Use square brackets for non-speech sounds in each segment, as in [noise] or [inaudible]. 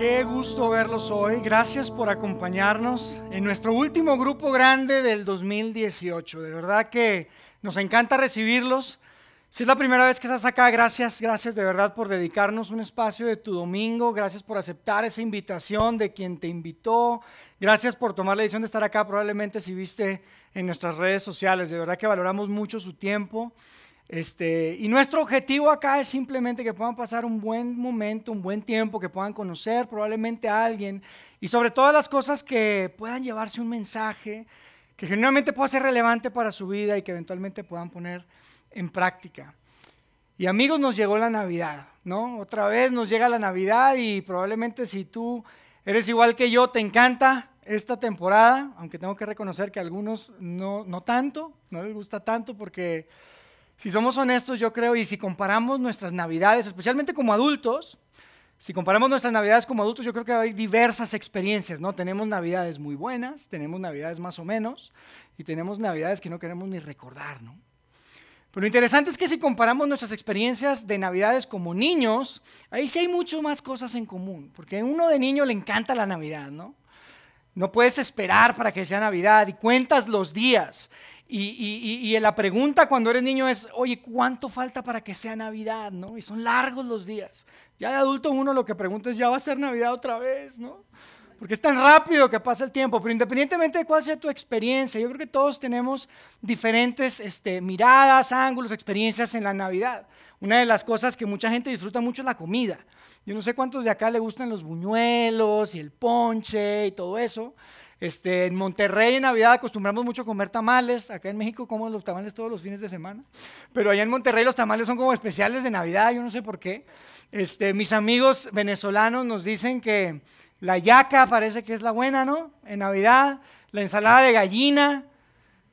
Qué gusto verlos hoy. Gracias por acompañarnos en nuestro último grupo grande del 2018. De verdad que nos encanta recibirlos. Si es la primera vez que estás acá, gracias, gracias de verdad por dedicarnos un espacio de tu domingo. Gracias por aceptar esa invitación de quien te invitó. Gracias por tomar la decisión de estar acá. Probablemente si viste en nuestras redes sociales. De verdad que valoramos mucho su tiempo. Este, y nuestro objetivo acá es simplemente que puedan pasar un buen momento, un buen tiempo, que puedan conocer probablemente a alguien y sobre todas las cosas que puedan llevarse un mensaje que genuinamente pueda ser relevante para su vida y que eventualmente puedan poner en práctica. Y amigos, nos llegó la Navidad, ¿no? Otra vez nos llega la Navidad y probablemente si tú eres igual que yo, te encanta esta temporada, aunque tengo que reconocer que a algunos no, no tanto, no les gusta tanto porque si somos honestos, yo creo, y si comparamos nuestras navidades, especialmente como adultos, si comparamos nuestras navidades como adultos, yo creo que hay diversas experiencias, ¿no? Tenemos navidades muy buenas, tenemos navidades más o menos, y tenemos navidades que no queremos ni recordar, ¿no? Pero lo interesante es que si comparamos nuestras experiencias de navidades como niños, ahí sí hay mucho más cosas en común, porque a uno de niño le encanta la Navidad, ¿no? No puedes esperar para que sea Navidad y cuentas los días y, la pregunta cuando eres niño es, oye, ¿cuánto falta para que sea Navidad? ¿no? Y son largos los días. Ya de adulto uno lo que pregunta es, ¿ya va a ser Navidad otra vez? ¿no? Porque es tan rápido que pasa el tiempo. Pero independientemente de cuál sea tu experiencia, yo creo que todos tenemos diferentes este, miradas, ángulos, experiencias en la Navidad. Una de las cosas que mucha gente disfruta mucho es la comida. Yo no sé cuántos de acá le gustan los buñuelos y el ponche y todo eso. Este, en Monterrey en Navidad acostumbramos mucho a comer tamales. Acá en México como los tamales todos los fines de semana. Pero allá en Monterrey los tamales son como especiales de Navidad, yo no sé por qué. Este, mis amigos venezolanos nos dicen que la yaca parece que es la buena, ¿no? En Navidad, la ensalada de gallina,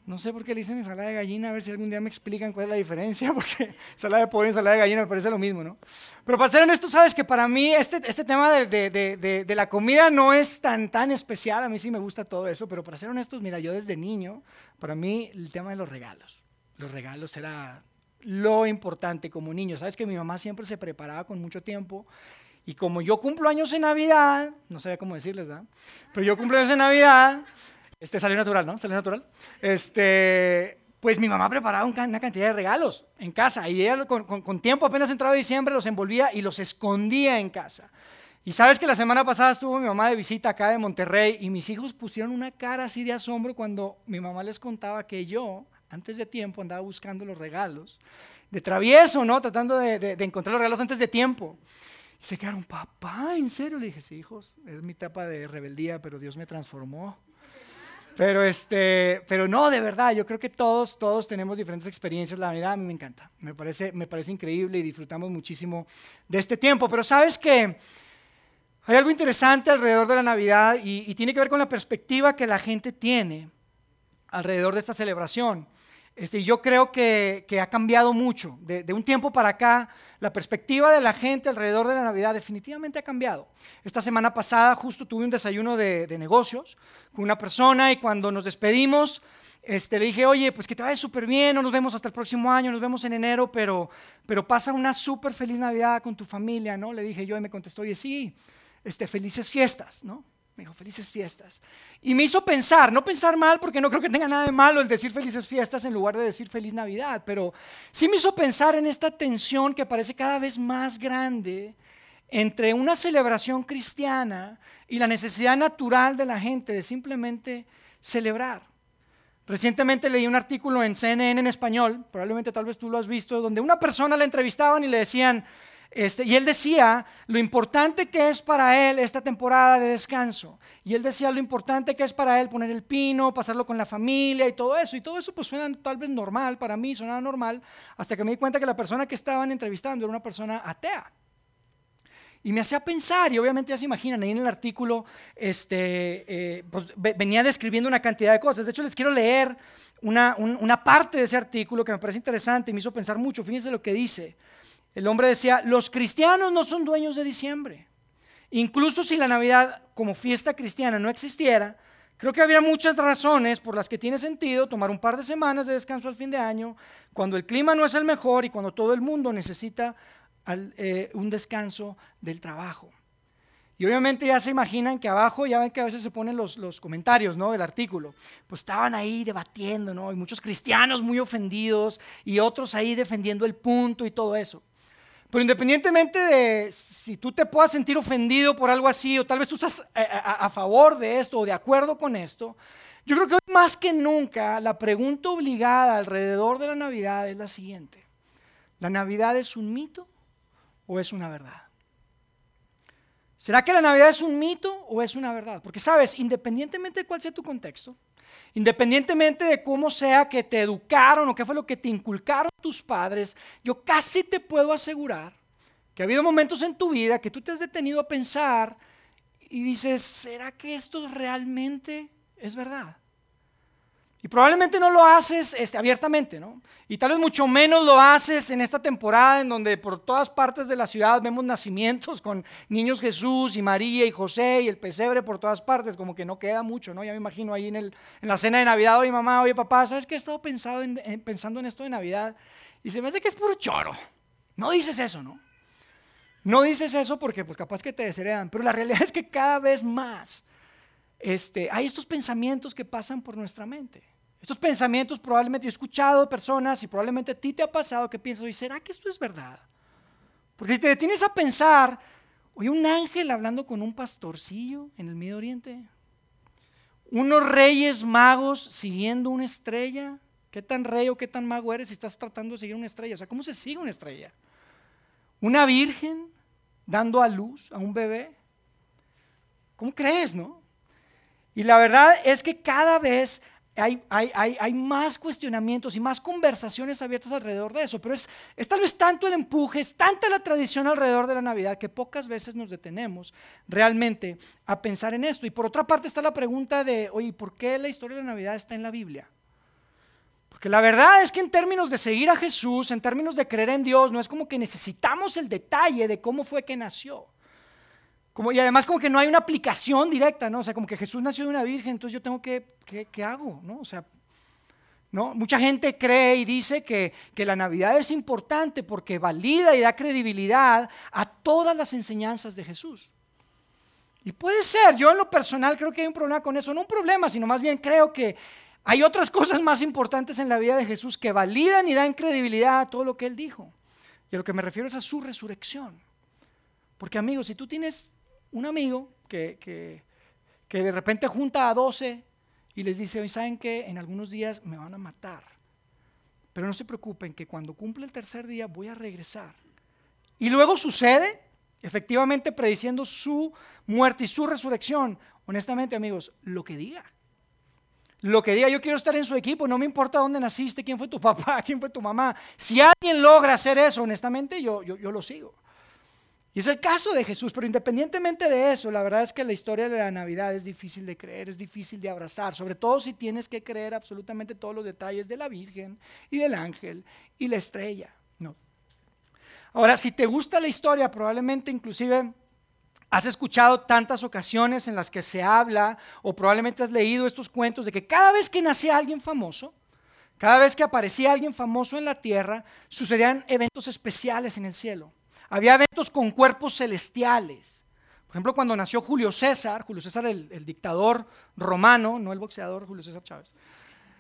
no sé por qué le dicen ensalada de gallina, a ver si algún día me explican cuál es la diferencia, [laughs] porque ensalada de pollo y ensalada de gallina me parece lo mismo, ¿no? Pero para ser honesto, sabes que para mí este, este tema de, de, de, la comida no es tan, tan especial, a mí sí me gusta todo eso, pero para ser honestos, mira, yo desde niño, para mí el tema de los regalos, los regalos era lo importante como niño. Sabes que mi mamá siempre se preparaba con mucho tiempo y como yo cumplo años en Navidad, no sabía cómo decirles, ¿verdad? Pero yo cumplo años en Navidad, este salió natural, ¿no? Salió natural. Este, pues mi mamá preparaba una cantidad de regalos en casa y ella con, tiempo apenas entraba diciembre los envolvía y los escondía en casa. Y sabes que la semana pasada estuvo mi mamá de visita acá de Monterrey y mis hijos pusieron una cara así de asombro cuando mi mamá les contaba que yo, antes de tiempo, andaba buscando los regalos. De travieso, ¿no? Tratando de, de encontrar los regalos antes de tiempo. Y se quedaron, papá, ¿en serio? Le dije, sí, hijos, es mi etapa de rebeldía, pero Dios me transformó. Pero, este, pero no, de verdad, yo creo que todos, todos tenemos diferentes experiencias. La verdad, a mí me encanta. Me parece, me parece increíble y disfrutamos muchísimo de este tiempo. Pero sabes que hay algo interesante alrededor de la Navidad y, y tiene que ver con la perspectiva que la gente tiene alrededor de esta celebración. Este, yo creo que, ha cambiado mucho. De, un tiempo para acá, la perspectiva de la gente alrededor de la Navidad definitivamente ha cambiado. Esta semana pasada justo tuve un desayuno de, negocios con una persona y cuando nos despedimos, este, le dije, oye, pues que te vaya súper bien, no nos vemos hasta el próximo año, nos vemos en enero, pero, pero pasa una súper feliz Navidad con tu familia, ¿no? Le dije yo y me contestó, oye, sí, este, felices fiestas, ¿no? Me dijo, felices fiestas. Y me hizo pensar, no pensar mal, porque no creo que tenga nada de malo el decir felices fiestas en lugar de decir feliz Navidad, pero sí me hizo pensar en esta tensión que parece cada vez más grande entre una celebración cristiana y la necesidad natural de la gente de simplemente celebrar. Recientemente leí un artículo en CNN en español, probablemente tal vez tú lo has visto, donde una persona le entrevistaban y le decían, este, y él decía lo importante que es para él esta temporada de descanso. Y él decía lo importante que es para él poner el pino, pasarlo con la familia y todo eso. Y todo eso pues suena tal vez normal, para mí suena normal, hasta que me di cuenta que la persona que estaban entrevistando era una persona atea. Y me hacía pensar, y obviamente ya se imaginan, ahí en el artículo este, eh, pues, venía describiendo una cantidad de cosas. De hecho, les quiero leer una, una parte de ese artículo que me parece interesante y me hizo pensar mucho. Fíjense lo que dice. El hombre decía, los cristianos no son dueños de diciembre. Incluso si la Navidad como fiesta cristiana no existiera, creo que habría muchas razones por las que tiene sentido tomar un par de semanas de descanso al fin de año, cuando el clima no es el mejor y cuando todo el mundo necesita eh, un descanso del trabajo. Y obviamente ya se imaginan que abajo, ya ven que a veces se ponen los, los comentarios ¿no? del artículo, pues estaban ahí debatiendo, ¿no? Y muchos cristianos muy ofendidos y otros ahí defendiendo el punto y todo eso. Pero independientemente de si tú te puedas sentir ofendido por algo así, o tal vez tú estás a, a, favor de esto o de acuerdo con esto, yo creo que hoy más que nunca la pregunta obligada alrededor de la Navidad es la siguiente. ¿La Navidad es un mito o es una verdad? ¿Será que la Navidad es un mito o es una verdad? Porque sabes, independientemente de cuál sea tu contexto, independientemente de cómo sea que te educaron o qué fue lo que te inculcaron tus padres, yo casi te puedo asegurar que ha habido momentos en tu vida que tú te has detenido a pensar y dices, ¿será que esto realmente es verdad? Probablemente no lo haces este, abiertamente, ¿no? Y tal vez mucho menos lo haces en esta temporada en donde por todas partes de la ciudad vemos nacimientos con niños Jesús y María y José y el pesebre por todas partes, como que no queda mucho, ¿no? Ya me imagino ahí en, el, en la cena de Navidad, oye mamá, oye papá, ¿sabes qué he estado pensando en, pensando en esto de Navidad? Y se me hace que es puro choro. No dices eso, ¿no? No dices eso porque pues capaz que te desheredan, pero la realidad [laughs] es que cada vez más este, hay estos pensamientos que pasan por nuestra mente. Estos pensamientos probablemente yo he escuchado de personas y probablemente a ti te ha pasado que piensas, ¿será que esto es verdad? Porque si te detienes a pensar, oye, un ángel hablando con un pastorcillo en el Medio Oriente, unos reyes magos siguiendo una estrella, ¿qué tan rey o qué tan mago eres si estás tratando de seguir una estrella? O sea, ¿cómo se sigue una estrella? Una virgen dando a luz a un bebé. ¿Cómo crees, no? Y la verdad es que cada vez hay, más cuestionamientos y más conversaciones abiertas alrededor de eso, pero es, es, tal vez tanto el empuje, es tanta la tradición alrededor de la Navidad que pocas veces nos detenemos realmente a pensar en esto. Y por otra parte está la pregunta de, oye, ¿por qué la historia de la Navidad está en la Biblia? Porque la verdad es que en términos de seguir a Jesús, en términos de creer en Dios, no es como que necesitamos el detalle de cómo fue que nació y además como que no hay una aplicación directa, ¿no? O sea, como que Jesús nació de una virgen, entonces yo tengo que, ¿qué, hago? ¿no? O sea, ¿no? Mucha gente cree y dice que, que la Navidad es importante porque valida y da credibilidad a todas las enseñanzas de Jesús. Y puede ser, yo en lo personal creo que hay un problema con eso, no un problema, sino más bien creo que hay otras cosas más importantes en la vida de Jesús que validan y dan credibilidad a todo lo que él dijo. Y a lo que me refiero es a su resurrección. Porque amigos, si tú tienes un amigo que, que, de repente junta a 12 y les dice, hoy saben que en algunos días me van a matar. Pero no se preocupen que cuando cumple el tercer día voy a regresar. Y luego sucede, efectivamente prediciendo su muerte y su resurrección. Honestamente, amigos, lo que diga. Lo que diga, yo quiero estar en su equipo, no me importa dónde naciste, quién fue tu papá, [laughs] quién fue tu mamá. Si alguien logra hacer eso, honestamente, yo, yo, yo lo sigo. Y es el caso de Jesús, pero independientemente de eso, la verdad es que la historia de la Navidad es difícil de creer, es difícil de abrazar, sobre todo si tienes que creer absolutamente todos los detalles de la Virgen y del ángel y la estrella. No. Ahora, si te gusta la historia, probablemente inclusive has escuchado tantas ocasiones en las que se habla o probablemente has leído estos cuentos de que cada vez que nacía alguien famoso, cada vez que aparecía alguien famoso en la tierra, sucedían eventos especiales en el cielo. Había eventos con cuerpos celestiales. Por ejemplo, cuando nació Julio César, Julio César el, dictador romano, no el boxeador Julio César Chávez.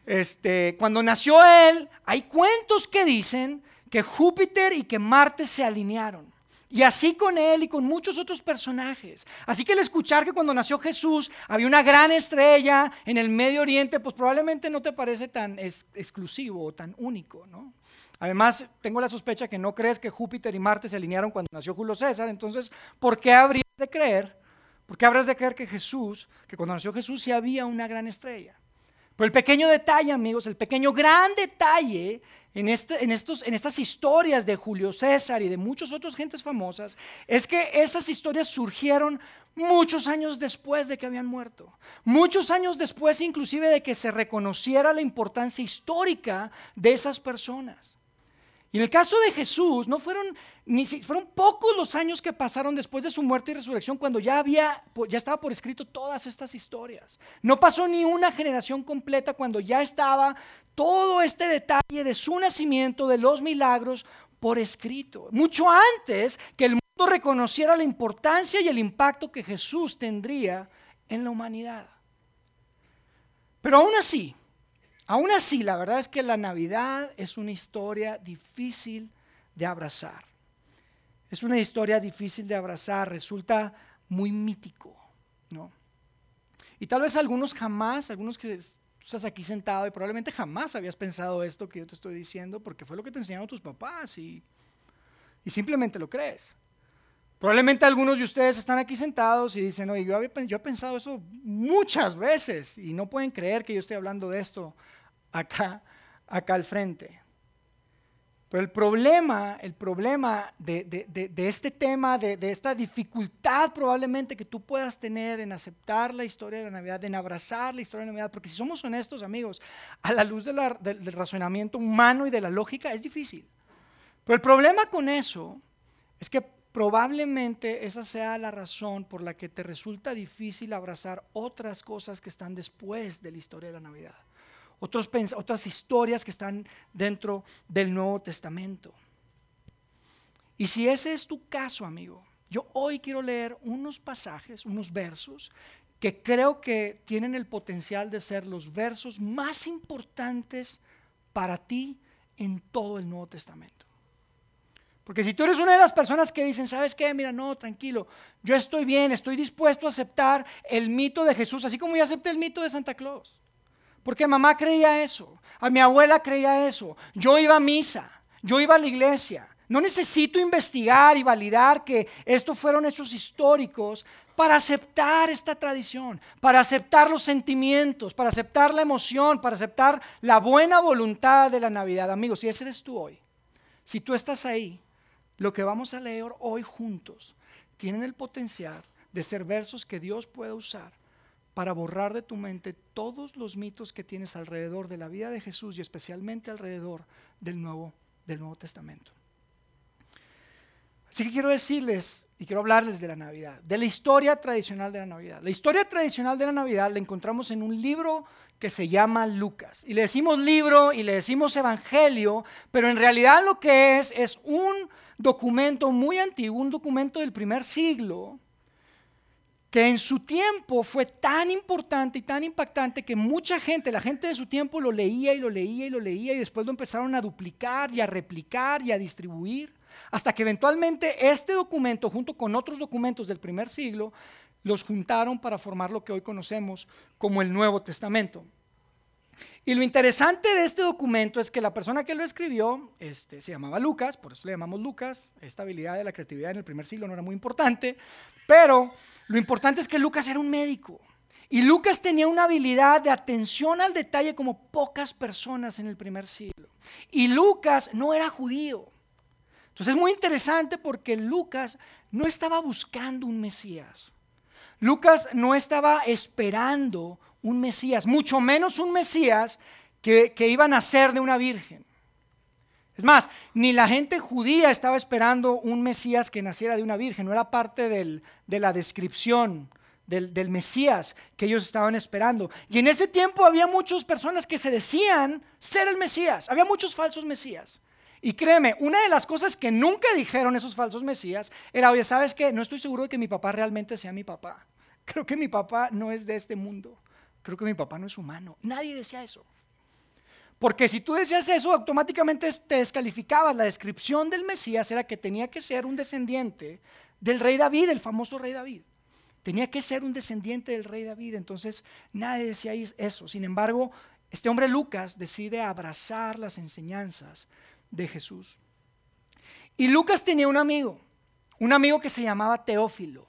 Este, cuando nació él, hay cuentos que dicen que Júpiter y que Marte se alinearon. Y así con él y con muchos otros personajes. Así que el escuchar que cuando nació Jesús había una gran estrella en el Medio Oriente, pues probablemente no te parece tan exclusivo o tan único, ¿no? Además, tengo la sospecha que no crees que Júpiter y Marte se alinearon cuando nació Julio César, entonces, ¿por qué habrías de creer? ¿Por qué habrías de creer que Jesús, que cuando nació Jesús sí había una gran estrella? Pero el pequeño detalle, amigos, el pequeño gran detalle en, este, en estas historias de Julio César y de muchas otras gentes famosas, es que esas historias surgieron muchos años después de que habían muerto. Muchos años después inclusive de que se reconociera la importancia histórica de esas personas. Y en el caso de Jesús, no fueron ni fueron pocos los años que pasaron después de su muerte y resurrección cuando ya había ya estaba por escrito todas estas historias. No pasó ni una generación completa cuando ya estaba todo este detalle de su nacimiento, de los milagros por escrito. Mucho antes que el mundo reconociera la importancia y el impacto que Jesús tendría en la humanidad. Pero aún así, aún así, la verdad es que la Navidad es una historia difícil de abrazar. Es una historia difícil de abrazar, resulta muy mítico, ¿no? Y tal vez algunos jamás, algunos que estás aquí sentado y probablemente jamás habías pensado esto que yo te estoy diciendo porque fue lo que te enseñaron tus papás y, y simplemente lo crees. Probablemente algunos de ustedes están aquí sentados y dicen, oye, yo, yo he pensado eso muchas veces y no pueden creer que yo estoy hablando de esto acá, acá al frente. Pero el problema, el problema de, este tema, de, esta dificultad probablemente que tú puedas tener en aceptar la historia de la Navidad, en abrazar la historia de la Navidad, porque si somos honestos amigos, a la luz del razonamiento humano y de la lógica es difícil. Pero el problema con eso es que probablemente esa sea la razón por la que te resulta difícil abrazar otras cosas que están después de la historia de la Navidad otras historias que están dentro del Nuevo Testamento. Y si ese es tu caso, amigo, yo hoy quiero leer unos pasajes, unos versos, que creo que tienen el potencial de ser los versos más importantes para ti en todo el Nuevo Testamento. Porque si tú eres una de las personas que dicen, ¿sabes qué? Mira, no, tranquilo, yo estoy bien, estoy dispuesto a aceptar el mito de Jesús, así como yo acepté el mito de Santa Claus. Porque mamá creía eso, a mi abuela creía eso, yo iba a misa, yo iba a la iglesia. No necesito investigar y validar que estos fueron hechos históricos para aceptar esta tradición, para aceptar los sentimientos, para aceptar la emoción, para aceptar la buena voluntad de la Navidad. Amigos, si ese eres tú hoy, si tú estás ahí, lo que vamos a leer hoy juntos tienen el potencial de ser versos que Dios pueda usar para borrar de tu mente todos los mitos que tienes alrededor de la vida de Jesús y especialmente alrededor del Nuevo, del Nuevo Testamento. Así que quiero decirles y quiero hablarles de la Navidad, de la historia tradicional de la Navidad. La historia tradicional de la Navidad la encontramos en un libro que se llama Lucas. Y le decimos libro y le decimos evangelio, pero en realidad lo que es es un documento muy antiguo, un documento del primer siglo, que en su tiempo fue tan importante y tan impactante que mucha gente, la gente de su tiempo lo leía y lo leía y lo leía y después lo empezaron a duplicar y a replicar y a distribuir, hasta que eventualmente este documento, junto con otros documentos del primer siglo, los juntaron para formar lo que hoy conocemos como el Nuevo Testamento. Y lo interesante de este documento es que la persona que lo escribió este, se llamaba Lucas, por eso le llamamos Lucas. Esta habilidad de la creatividad en el primer siglo no era muy importante, pero lo importante es que Lucas era un médico. Y Lucas tenía una habilidad de atención al detalle como pocas personas en el primer siglo. Y Lucas no era judío. Entonces es muy interesante porque Lucas no estaba buscando un Mesías. Lucas no estaba esperando un Mesías, mucho menos un Mesías que, iba a nacer de una virgen. Es más, ni la gente judía estaba esperando un Mesías que naciera de una virgen, no era parte de la descripción del, Mesías que ellos estaban esperando. Y en ese tiempo había muchas personas que se decían ser el Mesías, había muchos falsos Mesías. Y créeme, una de las cosas que nunca dijeron esos falsos Mesías era, ¿sabes qué? No estoy seguro de que mi papá realmente sea mi papá. [laughs] Creo que mi papá no es de este mundo creo que mi papá no es humano. Nadie decía eso. Porque si tú decías eso, automáticamente te descalificabas. La descripción del Mesías era que tenía que ser un descendiente del rey David, el famoso rey David. Tenía que ser un descendiente del rey David. Entonces nadie decía eso. Sin embargo, este hombre Lucas decide abrazar las enseñanzas de Jesús. Y Lucas tenía un amigo, un amigo que se llamaba Teófilo.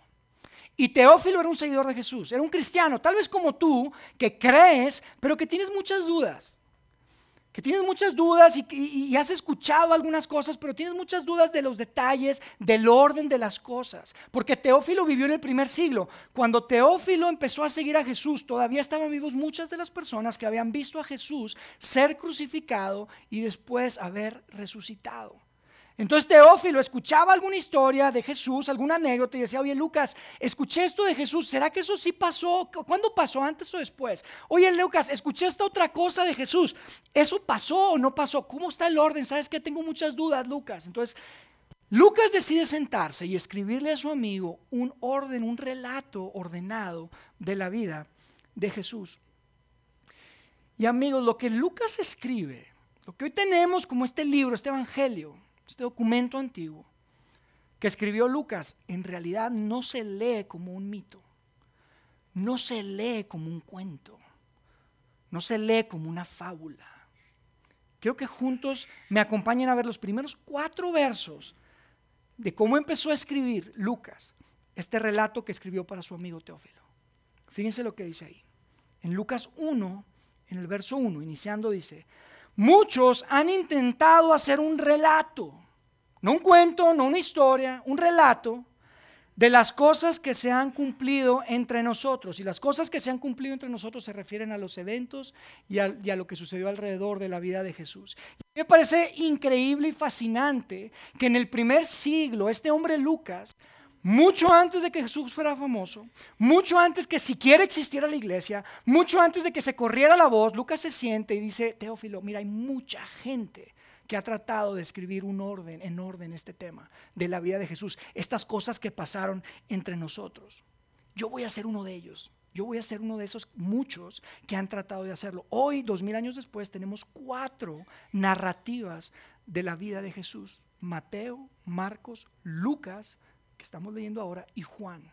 Y Teófilo era un seguidor de Jesús, era un cristiano, tal vez como tú, que crees, pero que tienes muchas dudas. Que tienes muchas dudas y, has escuchado algunas cosas, pero tienes muchas dudas de los detalles, del orden de las cosas. Porque Teófilo vivió en el primer siglo. Cuando Teófilo empezó a seguir a Jesús, todavía estaban vivos muchas de las personas que habían visto a Jesús ser crucificado y después haber resucitado. Entonces Teófilo escuchaba alguna historia de Jesús, alguna anécdota y decía, oye Lucas, escuché esto de Jesús, ¿será que eso sí pasó? ¿Cuándo pasó? ¿Antes o después? Oye Lucas, escuché esta otra cosa de Jesús, ¿eso pasó o no pasó? ¿Cómo está el orden? ¿Sabes que tengo muchas dudas, Lucas? Entonces Lucas decide sentarse y escribirle a su amigo un orden, un relato ordenado de la vida de Jesús. Y amigos, lo que Lucas escribe, lo que hoy tenemos como este libro, este evangelio, este documento antiguo que escribió Lucas, en realidad no se lee como un mito, no se lee como un cuento, no se lee como una fábula. Quiero que juntos me acompañen a ver los primeros cuatro versos de cómo empezó a escribir Lucas este relato que escribió para su amigo Teófilo. Fíjense lo que dice ahí. En Lucas 1, en el verso 1, iniciando, dice, muchos han intentado hacer un relato, no un cuento, no una historia, un relato de las cosas que se han cumplido entre nosotros. Y las cosas que se han cumplido entre nosotros se refieren a los eventos y a, lo que sucedió alrededor de la vida de Jesús. me parece increíble y fascinante que en el primer siglo este hombre Lucas, mucho antes de que Jesús fuera famoso, mucho antes que siquiera existiera la iglesia, mucho antes de que se corriera la voz, Lucas se siente y dice, Teófilo, mira, hay mucha gente que ha tratado de escribir un orden, en orden este tema de la vida de Jesús, estas cosas que pasaron entre nosotros. Yo voy a ser uno de ellos. Yo voy a ser uno de esos muchos que han tratado de hacerlo. Hoy, dos mil años después, tenemos cuatro narrativas de la vida de Jesús. Mateo, Marcos, Lucas, que estamos leyendo ahora, y Juan.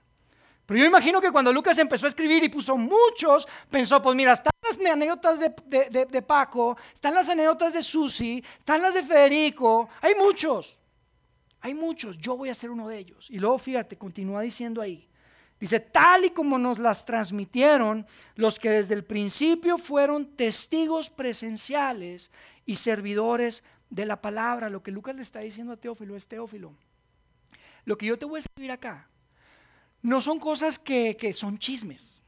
Pero yo imagino que cuando Lucas empezó a escribir y puso muchos, pensó, pues mira, están las anécdotas de, Paco, están las anécdotas de Susi, están las de Federico, hay muchos, hay muchos, yo voy a ser uno de ellos. Y luego fíjate, continúa diciendo ahí, dice, tal y como nos las transmitieron los que desde el principio fueron testigos presenciales y servidores de la palabra, lo que Lucas le está diciendo a Teófilo es Teófilo. Lo que yo te voy a escribir acá no son cosas que, son chismes.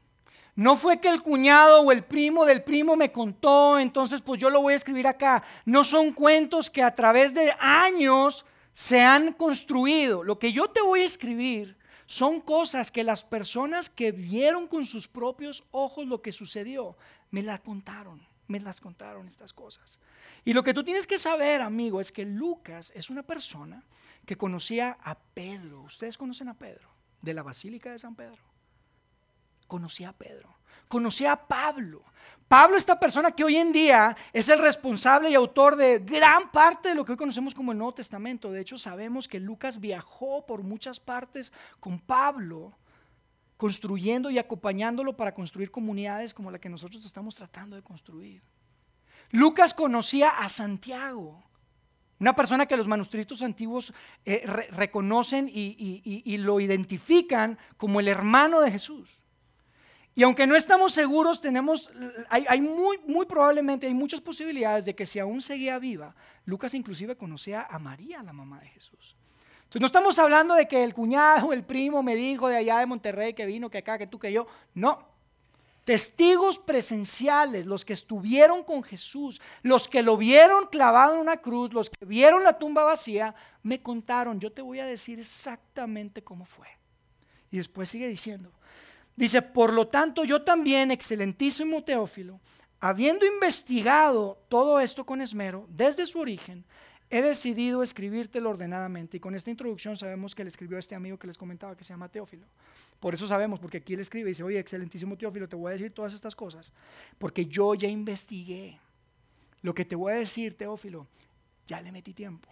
No fue que el cuñado o el primo del primo me contó, entonces pues yo lo voy a escribir acá. No son cuentos que a través de años se han construido. Lo que yo te voy a escribir son cosas que las personas que vieron con sus propios ojos lo que sucedió, me las contaron, me las contaron estas cosas. Y lo que tú tienes que saber, amigo, es que Lucas es una persona que conocía a Pedro. Ustedes conocen a Pedro de la Basílica de San Pedro. Conocía a Pedro, conocía a Pablo. Pablo, esta persona que hoy en día es el responsable y autor de gran parte de lo que hoy conocemos como el Nuevo Testamento. De hecho, sabemos que Lucas viajó por muchas partes con Pablo, construyendo y acompañándolo para construir comunidades como la que nosotros estamos tratando de construir. Lucas conocía a Santiago. Una persona que los manuscritos antiguos eh, reconocen y, lo identifican como el hermano de Jesús. Y aunque no estamos seguros, tenemos, hay, muy, muy probablemente, hay muchas posibilidades de que si aún seguía viva, Lucas inclusive conocía a María, la mamá de Jesús. Entonces no estamos hablando de que el cuñado, el primo me dijo de allá de Monterrey que vino, que acá, que tú, que yo. No, testigos presenciales, los que estuvieron con Jesús, los que lo vieron clavado en una cruz, los que vieron la tumba vacía, me contaron, yo te voy a decir exactamente cómo fue. Y después sigue diciendo, dice, por lo tanto yo también, excelentísimo Teófilo, habiendo investigado todo esto con esmero, desde su origen, he decidido escribírtelo ordenadamente. Y con esta introducción sabemos que le escribió a este amigo que les comentaba que se llama Teófilo. Por eso sabemos, porque aquí él escribe y dice, oye, excelentísimo Teófilo, te voy a decir todas estas cosas, porque yo ya investigué. Lo que te voy a decir, Teófilo, ya le metí tiempo.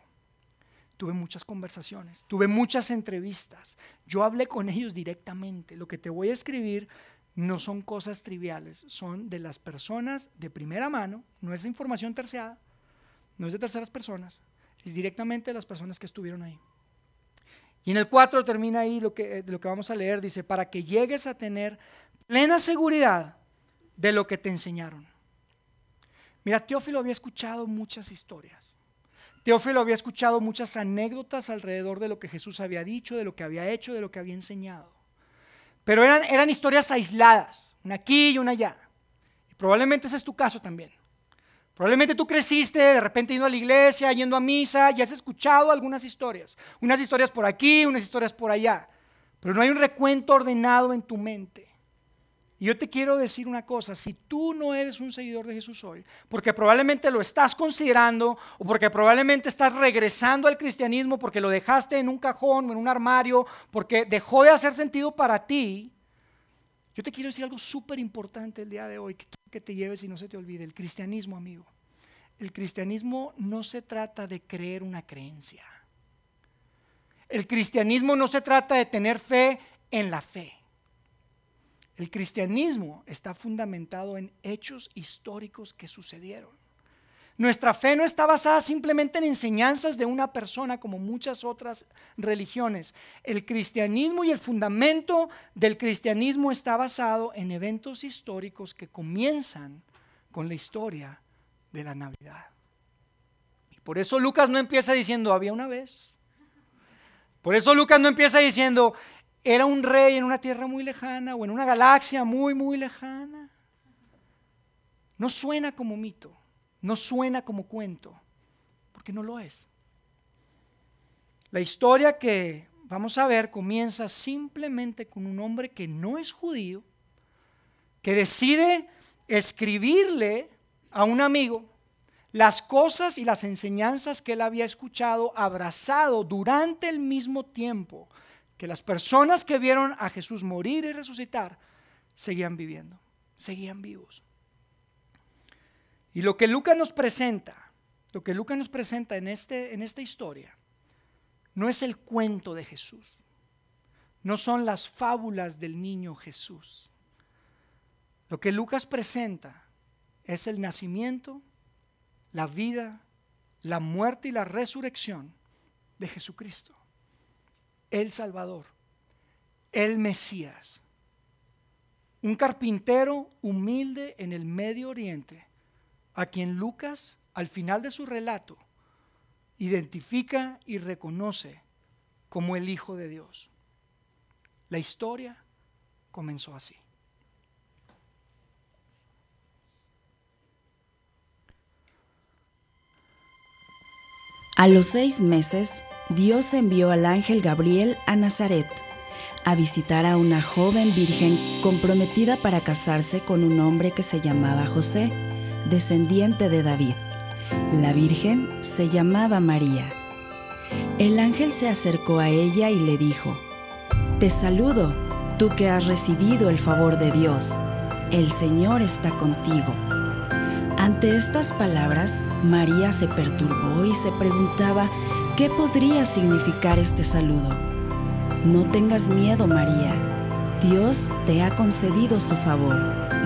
Tuve muchas conversaciones, tuve muchas entrevistas. Yo hablé con ellos directamente. Lo que te voy a escribir no son cosas triviales, son de las personas de primera mano, no es información terciada, no es de terceras personas, es directamente de las personas que estuvieron ahí. Y en el 4 termina ahí lo que, lo que vamos a leer, dice, para que llegues a tener plena seguridad de lo que te enseñaron. Mira, Teófilo había escuchado muchas historias. Teófilo había escuchado muchas anécdotas alrededor de lo que Jesús había dicho, de lo que había hecho, de lo que había enseñado. Pero eran, eran historias aisladas, una aquí y una allá. Y probablemente ese es tu caso también. Probablemente tú creciste de repente yendo a la iglesia, yendo a misa, y has escuchado algunas historias. Unas historias por aquí, unas historias por allá. Pero no hay un recuento ordenado en tu mente. Y yo te quiero decir una cosa, si tú no eres un seguidor de Jesús hoy, porque probablemente lo estás considerando o porque probablemente estás regresando al cristianismo porque lo dejaste en un cajón o en un armario, porque dejó de hacer sentido para ti, yo te quiero decir algo súper importante el día de hoy que, que te lleves y no se te olvide. El cristianismo, amigo. El cristianismo no se trata de creer una creencia. El cristianismo no se trata de tener fe en la fe. El cristianismo está fundamentado en hechos históricos que sucedieron. Nuestra fe no está basada simplemente en enseñanzas de una persona como muchas otras religiones. El cristianismo y el fundamento del cristianismo está basado en eventos históricos que comienzan con la historia de la Navidad. Y por eso Lucas no empieza diciendo, había una vez. Por eso Lucas no empieza diciendo, era un rey en una tierra muy lejana o en una galaxia muy, muy lejana. No suena como mito, no suena como cuento, porque no lo es. La historia que vamos a ver comienza simplemente con un hombre que no es judío, que decide escribirle a un amigo las cosas y las enseñanzas que él había escuchado, abrazado durante el mismo tiempo que las personas que vieron a Jesús morir y resucitar seguían viviendo, seguían vivos. Y lo que Lucas nos presenta, lo que Lucas nos presenta en, este, en esta historia, no es el cuento de Jesús, no son las fábulas del niño Jesús. Lo que Lucas presenta es el nacimiento, la vida, la muerte y la resurrección de Jesucristo el Salvador, el Mesías. Un carpintero humilde en el Medio Oriente, a quien Lucas, al final de su relato, identifica y reconoce como el Hijo de Dios. La historia comenzó así. A los seis meses, Dios envió al ángel Gabriel a Nazaret a visitar a una joven virgen comprometida para casarse con un hombre que se llamaba José, descendiente de David. La virgen se llamaba María. El ángel se acercó a ella y le dijo, Te saludo, tú que has recibido el favor de Dios, el Señor está contigo. Ante estas palabras, María se perturbó y se preguntaba, ¿Qué podría significar este saludo? No tengas miedo, María. Dios te ha concedido su favor,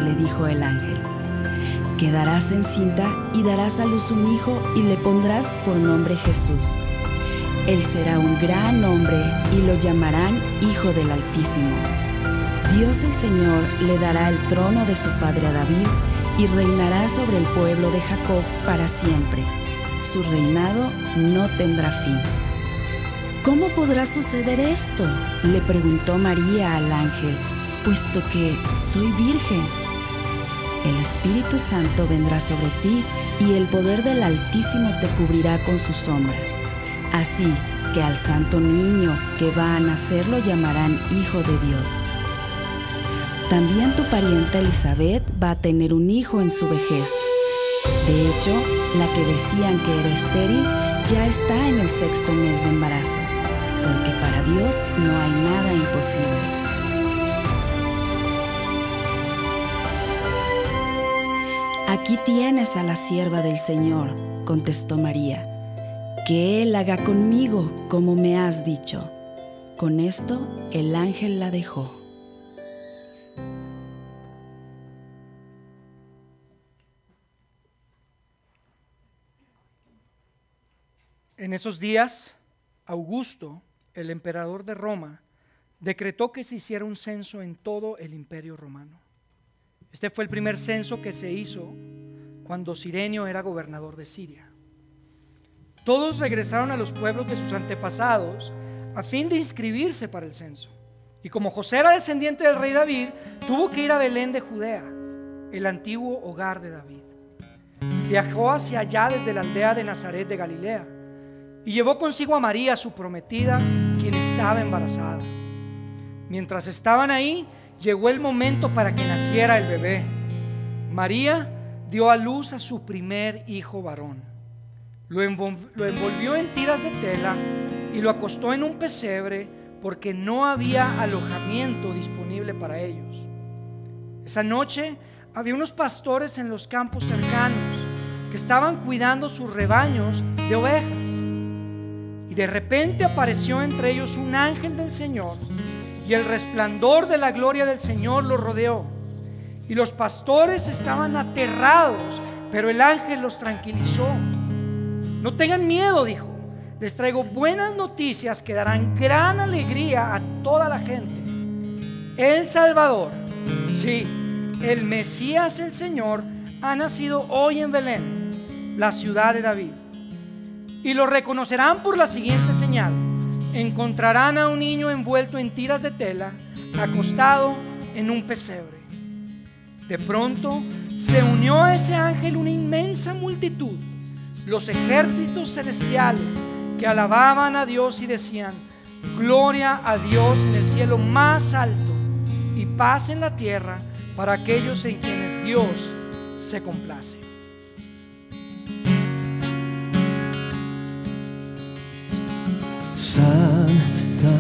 le dijo el ángel. Quedarás encinta y darás a luz un hijo y le pondrás por nombre Jesús. Él será un gran hombre y lo llamarán Hijo del Altísimo. Dios el Señor le dará el trono de su padre a David y reinará sobre el pueblo de Jacob para siempre su reinado no tendrá fin. ¿Cómo podrá suceder esto? le preguntó María al ángel, puesto que soy virgen. El Espíritu Santo vendrá sobre ti y el poder del Altísimo te cubrirá con su sombra. Así que al santo niño que va a nacer lo llamarán Hijo de Dios. También tu pariente Elizabeth va a tener un hijo en su vejez. De hecho, la que decían que era estéril ya está en el sexto mes de embarazo, porque para Dios no hay nada imposible. Aquí tienes a la sierva del Señor, contestó María. Que Él haga conmigo como me has dicho. Con esto el ángel la dejó. En esos días, Augusto, el emperador de Roma, decretó que se hiciera un censo en todo el imperio romano. Este fue el primer censo que se hizo cuando Sirenio era gobernador de Siria. Todos regresaron a los pueblos de sus antepasados a fin de inscribirse para el censo. Y como José era descendiente del rey David, tuvo que ir a Belén de Judea, el antiguo hogar de David. Viajó hacia allá desde la aldea de Nazaret de Galilea y llevó consigo a María, su prometida, quien estaba embarazada. Mientras estaban ahí, llegó el momento para que naciera el bebé. María dio a luz a su primer hijo varón. Lo, envolvió en tiras de tela y lo acostó en un pesebre porque no había alojamiento disponible para ellos. Esa noche había unos pastores en los campos cercanos que estaban cuidando sus rebaños de ovejas. Y de repente apareció entre ellos un ángel del Señor y el resplandor de la gloria del Señor los rodeó. Y los pastores estaban aterrados, pero el ángel los tranquilizó. No tengan miedo, dijo. Les traigo buenas noticias que darán gran alegría a toda la gente. El Salvador, sí, el Mesías, el Señor, ha nacido hoy en Belén, la ciudad de David. Y lo reconocerán por la siguiente señal. Encontrarán a un niño envuelto en tiras de tela, acostado en un pesebre. De pronto se unió a ese ángel una inmensa multitud, los ejércitos celestiales que alababan a Dios y decían, gloria a Dios en el cielo más alto y paz en la tierra para aquellos en quienes Dios se complace. Santa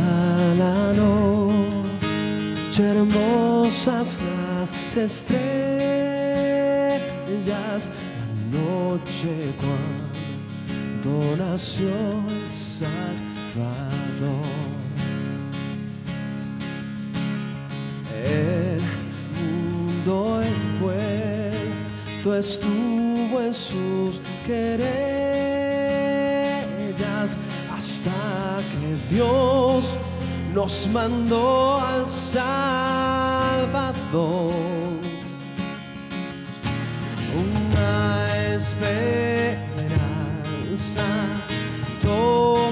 la noche, hermosas las estrellas, la noche cuando nació el Salvador. El mundo envuelto estuvo en sus querellas que Dios nos mandó al Salvador. Una esperanza, todo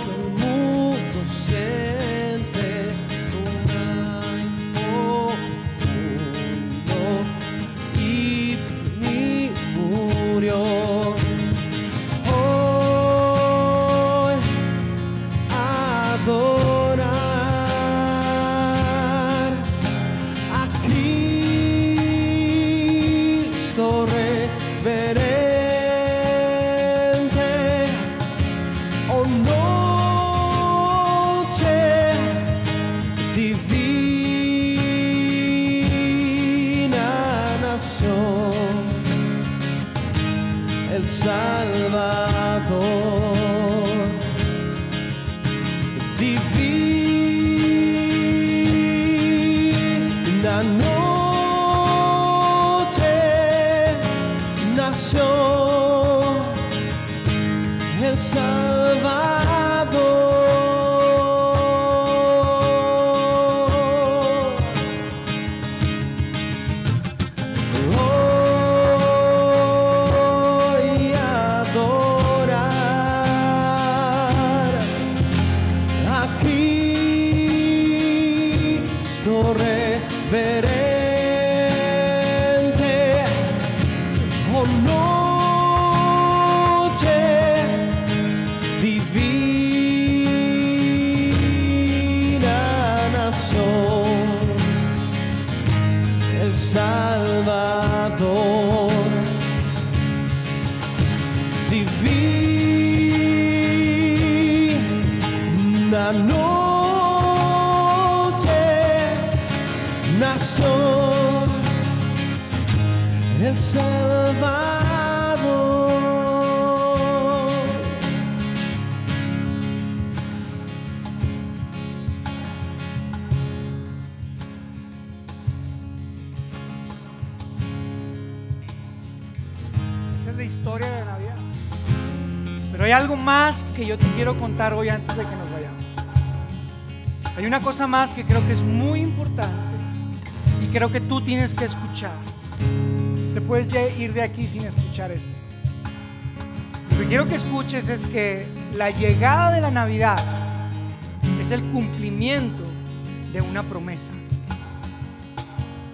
más que yo te quiero contar hoy antes de que nos vayamos. Hay una cosa más que creo que es muy importante y creo que tú tienes que escuchar. Te puedes de- ir de aquí sin escuchar esto. Lo que quiero que escuches es que la llegada de la Navidad es el cumplimiento de una promesa.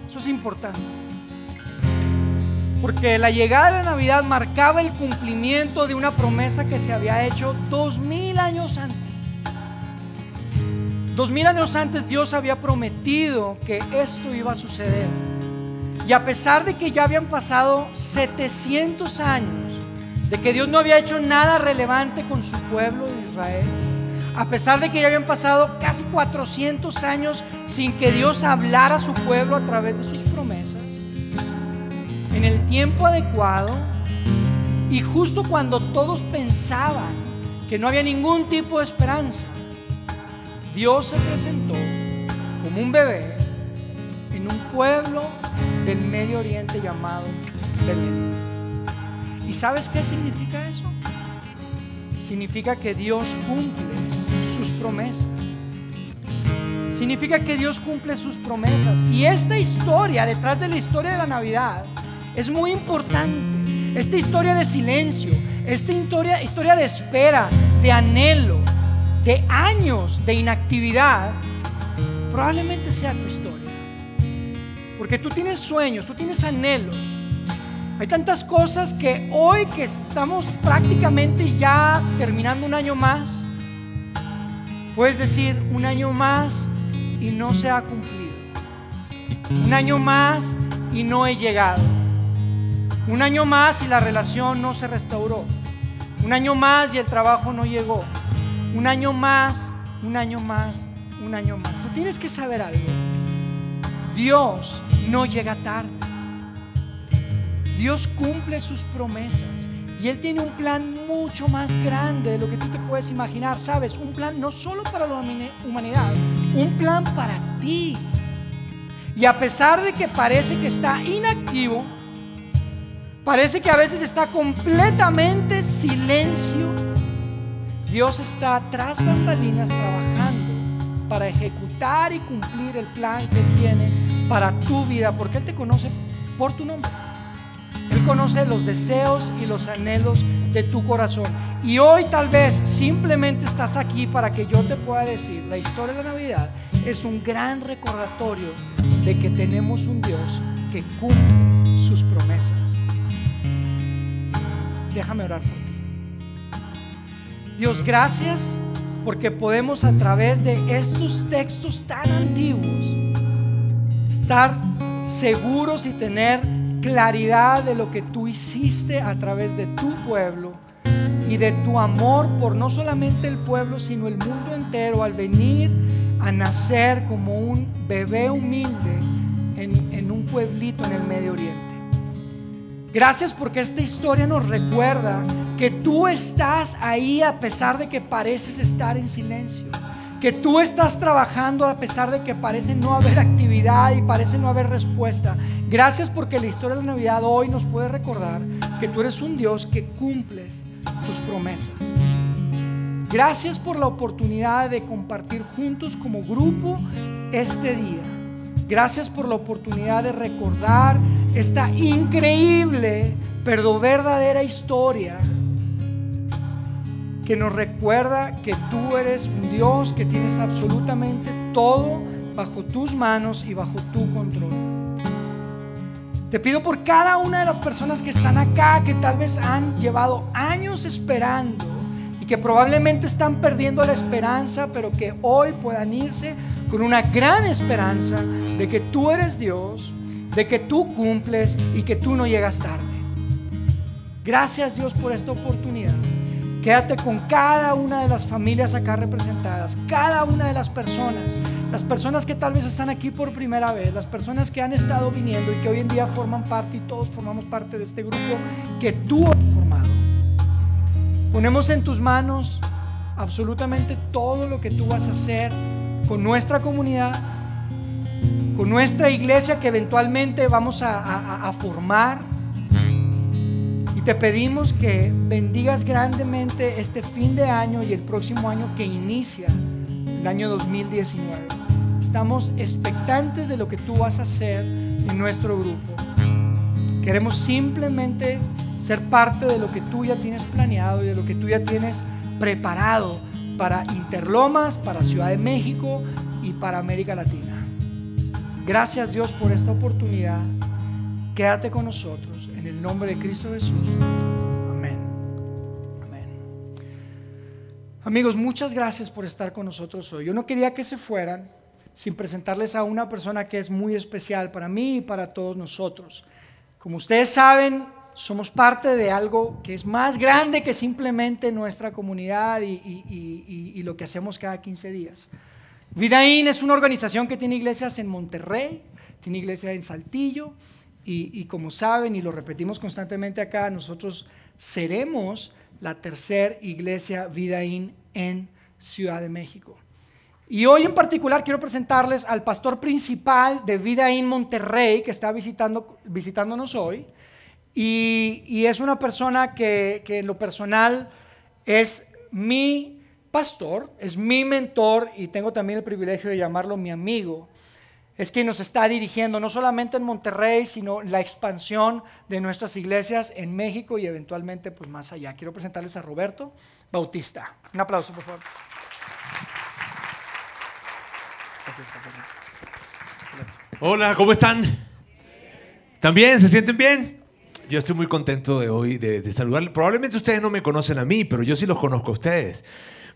Eso es importante. Porque la llegada de Navidad marcaba el cumplimiento de una promesa que se había hecho dos mil años antes. Dos mil años antes Dios había prometido que esto iba a suceder. Y a pesar de que ya habían pasado 700 años, de que Dios no había hecho nada relevante con su pueblo de Israel, a pesar de que ya habían pasado casi 400 años sin que Dios hablara a su pueblo a través de sus promesas, el tiempo adecuado y justo cuando todos pensaban que no había ningún tipo de esperanza, Dios se presentó como un bebé en un pueblo del Medio Oriente llamado Belén. ¿Y sabes qué significa eso? Significa que Dios cumple sus promesas. Significa que Dios cumple sus promesas. Y esta historia, detrás de la historia de la Navidad, es muy importante. Esta historia de silencio, esta historia, historia de espera, de anhelo, de años de inactividad, probablemente sea tu historia. Porque tú tienes sueños, tú tienes anhelos. Hay tantas cosas que hoy que estamos prácticamente ya terminando un año más, puedes decir un año más y no se ha cumplido. Un año más y no he llegado. Un año más y la relación no se restauró. Un año más y el trabajo no llegó. Un año más, un año más, un año más. Tú tienes que saber algo. Dios no llega tarde. Dios cumple sus promesas. Y Él tiene un plan mucho más grande de lo que tú te puedes imaginar. Sabes, un plan no solo para la humanidad, un plan para ti. Y a pesar de que parece que está inactivo, parece que a veces está completamente silencio, Dios está tras bambalinas trabajando para ejecutar y cumplir el plan que tiene para tu vida, porque Él te conoce por tu nombre. Él conoce los deseos y los anhelos de tu corazón. Y hoy tal vez simplemente estás aquí para que yo te pueda decir, la historia de la Navidad es un gran recordatorio de que tenemos un Dios que cumple sus promesas. Déjame orar por ti. Dios, gracias porque podemos a través de estos textos tan antiguos estar seguros y tener claridad de lo que tú hiciste a través de tu pueblo y de tu amor por no solamente el pueblo, sino el mundo entero al venir a nacer como un bebé humilde en, en un pueblito en el Medio Oriente. Gracias porque esta historia nos recuerda que tú estás ahí a pesar de que pareces estar en silencio. Que tú estás trabajando a pesar de que parece no haber actividad y parece no haber respuesta. Gracias porque la historia de la Navidad hoy nos puede recordar que tú eres un Dios que cumples tus promesas. Gracias por la oportunidad de compartir juntos como grupo este día. Gracias por la oportunidad de recordar esta increíble pero verdadera historia que nos recuerda que tú eres un Dios que tienes absolutamente todo bajo tus manos y bajo tu control. Te pido por cada una de las personas que están acá, que tal vez han llevado años esperando y que probablemente están perdiendo la esperanza, pero que hoy puedan irse con una gran esperanza de que tú eres Dios, de que tú cumples y que tú no llegas tarde. Gracias Dios por esta oportunidad. Quédate con cada una de las familias acá representadas, cada una de las personas, las personas que tal vez están aquí por primera vez, las personas que han estado viniendo y que hoy en día forman parte y todos formamos parte de este grupo que tú has formado. Ponemos en tus manos absolutamente todo lo que tú vas a hacer con nuestra comunidad, con nuestra iglesia que eventualmente vamos a, formar te pedimos que bendigas grandemente este fin de año y el próximo año que inicia, el año 2019. Estamos expectantes de lo que tú vas a hacer en nuestro grupo. Queremos simplemente ser parte de lo que tú ya tienes planeado y de lo que tú ya tienes preparado para Interlomas, para Ciudad de México y para América Latina. Gracias Dios por esta oportunidad. Quédate con nosotros. En el nombre de Cristo Jesús. Amén. Amén. Amigos, muchas gracias por estar con nosotros hoy. Yo no quería que se fueran sin presentarles a una persona que es muy especial para mí y para todos nosotros. Como ustedes saben, somos parte de algo que es más grande que simplemente nuestra comunidad y, lo que hacemos cada 15 días. Vidaín es una organización que tiene iglesias en Monterrey, tiene iglesias en Saltillo y, como saben y lo repetimos constantemente acá, nosotros seremos la tercer iglesia Vidaín en Ciudad de México. Y hoy en particular quiero presentarles al pastor principal de Vidaín Monterrey que está visitando, visitándonos hoy. Y, es una persona que, en lo personal es mi pastor, es mi mentor y tengo también el privilegio de llamarlo mi amigo. Es quien nos está dirigiendo no solamente en Monterrey, sino la expansión de nuestras iglesias en México y eventualmente pues más allá. Quiero presentarles a Roberto Bautista. Un aplauso, por favor. Hola, ¿cómo están? ¿También? ¿Se sienten bien? Yo estoy muy contento de hoy de, de saludarles. Probablemente ustedes no me conocen a mí, pero yo sí los conozco a ustedes.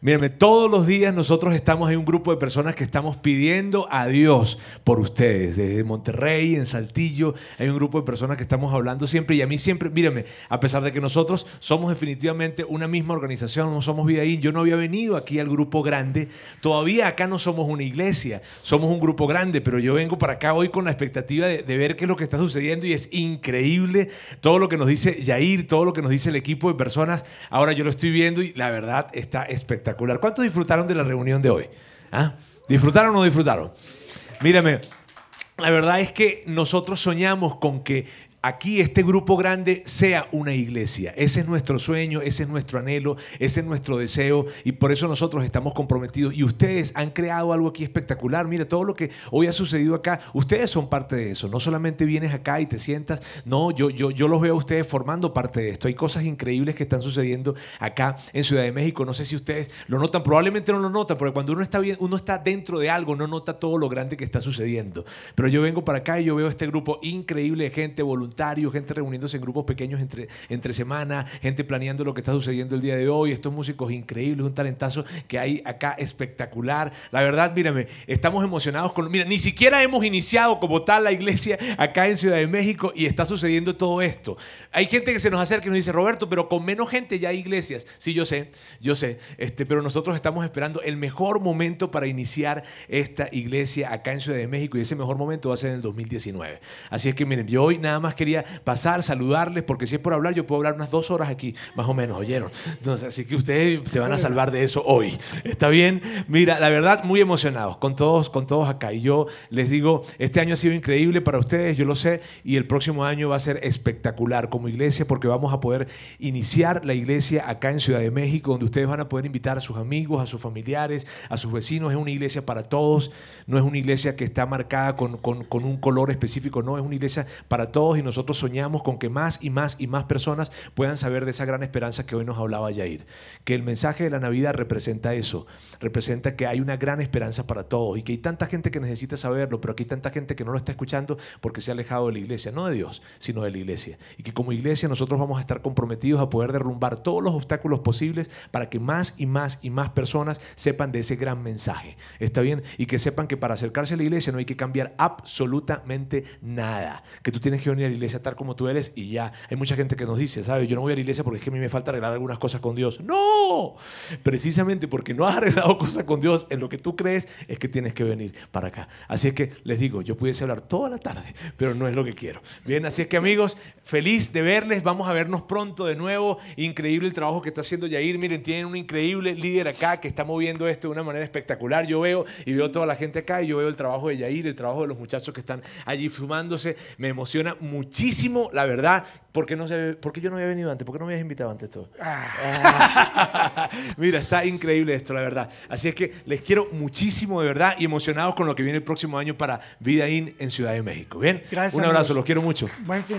Mírenme, todos los días nosotros estamos en un grupo de personas que estamos pidiendo a Dios por ustedes. Desde Monterrey, en Saltillo, hay un grupo de personas que estamos hablando siempre. Y a mí siempre, mírenme, a pesar de que nosotros somos definitivamente una misma organización, no somos Vidaín, yo no había venido aquí al grupo grande. Todavía acá no somos una iglesia, somos un grupo grande, pero yo vengo para acá hoy con la expectativa de, de ver qué es lo que está sucediendo y es increíble todo lo que nos dice Yair, todo lo que nos dice el equipo de personas. Ahora yo lo estoy viendo y la verdad está espectacular. ¿Cuántos disfrutaron de la reunión de hoy? ¿Ah? ¿Disfrutaron o no disfrutaron? Mírame, la verdad es que nosotros soñamos con que aquí este grupo grande sea una iglesia. Ese es nuestro sueño, ese es nuestro anhelo, ese es nuestro deseo y por eso nosotros estamos comprometidos. Y ustedes han creado algo aquí espectacular. Mira, todo lo que hoy ha sucedido acá, ustedes son parte de eso. No solamente vienes acá y te sientas, no, yo, yo, yo los veo a ustedes formando parte de esto. Hay cosas increíbles que están sucediendo acá en Ciudad de México. No sé si ustedes lo notan, probablemente no lo notan, porque cuando uno está bien, uno está dentro de algo, no nota todo lo grande que está sucediendo. Pero yo vengo para acá y yo veo este grupo increíble de gente voluntaria, gente reuniéndose en grupos pequeños entre, entre semana, gente planeando lo que está sucediendo el día de hoy, estos músicos increíbles, un talentazo que hay acá espectacular. La verdad, mírame, estamos emocionados con... Mira, ni siquiera hemos iniciado como tal la iglesia acá en Ciudad de México y está sucediendo todo esto. Hay gente que se nos acerca y nos dice, Roberto, pero con menos gente ya hay iglesias. Sí, yo sé, yo sé, este, pero nosotros estamos esperando el mejor momento para iniciar esta iglesia acá en Ciudad de México y ese mejor momento va a ser en el 2019. Así es que miren, yo hoy nada más quería pasar, saludarles, porque si es por hablar, yo puedo hablar unas dos horas aquí, más o menos, ¿oyeron? Entonces, así que ustedes se van a salvar de eso hoy. ¿Está bien? Mira, la verdad, muy emocionados con todos, con todos acá. Y yo les digo, este año ha sido increíble para ustedes, yo lo sé, y el próximo año va a ser espectacular como iglesia, porque vamos a poder iniciar la iglesia acá en Ciudad de México, donde ustedes van a poder invitar a sus amigos, a sus familiares, a sus vecinos. Es una iglesia para todos, no es una iglesia que está marcada con, con, con un color específico, no, es una iglesia para todos y nosotros soñamos con que más y más y más personas puedan saber de esa gran esperanza que hoy nos hablaba Yair. Que el mensaje de la Navidad representa eso, representa que hay una gran esperanza para todos y que hay tanta gente que necesita saberlo, pero que hay tanta gente que no lo está escuchando porque se ha alejado de la iglesia, no de Dios, sino de la iglesia. Y que como iglesia nosotros vamos a estar comprometidos a poder derrumbar todos los obstáculos posibles para que más y más y más personas sepan de ese gran mensaje. ¿Está bien? Y que sepan que para acercarse a la iglesia no hay que cambiar absolutamente nada. Que tú tienes que venir a la iglesia tal como tú eres y ya. Hay mucha gente que nos dice, ¿sabes? Yo no voy a la iglesia porque es que a mí me falta arreglar algunas cosas con Dios. No, precisamente porque no has [laughs] arreglado cosas con Dios en lo que tú crees es que tienes que venir para acá. Así es que les digo, yo pudiese hablar toda la tarde, pero no es lo que quiero. Bien, así es que amigos, feliz de verles. Vamos a vernos pronto de nuevo. Increíble el trabajo que está haciendo Yair. Miren, tienen un increíble líder acá que está moviendo esto de una manera espectacular. Yo veo y veo toda la gente acá y yo veo el trabajo de Yair, el trabajo de los muchachos que están allí fumándose. Me emociona muchísimo, la verdad. ¿Por qué, no se, ¿Por qué yo no había venido antes? ¿Por qué no me habías invitado antes todo? [laughs] Mira, está increíble esto, la verdad. Así es que les quiero muchísimo, de verdad, y emocionados con lo que viene el próximo año para Vida In en Ciudad de México. Bien, Gracias, un abrazo, amigos. los quiero mucho. Buen fin.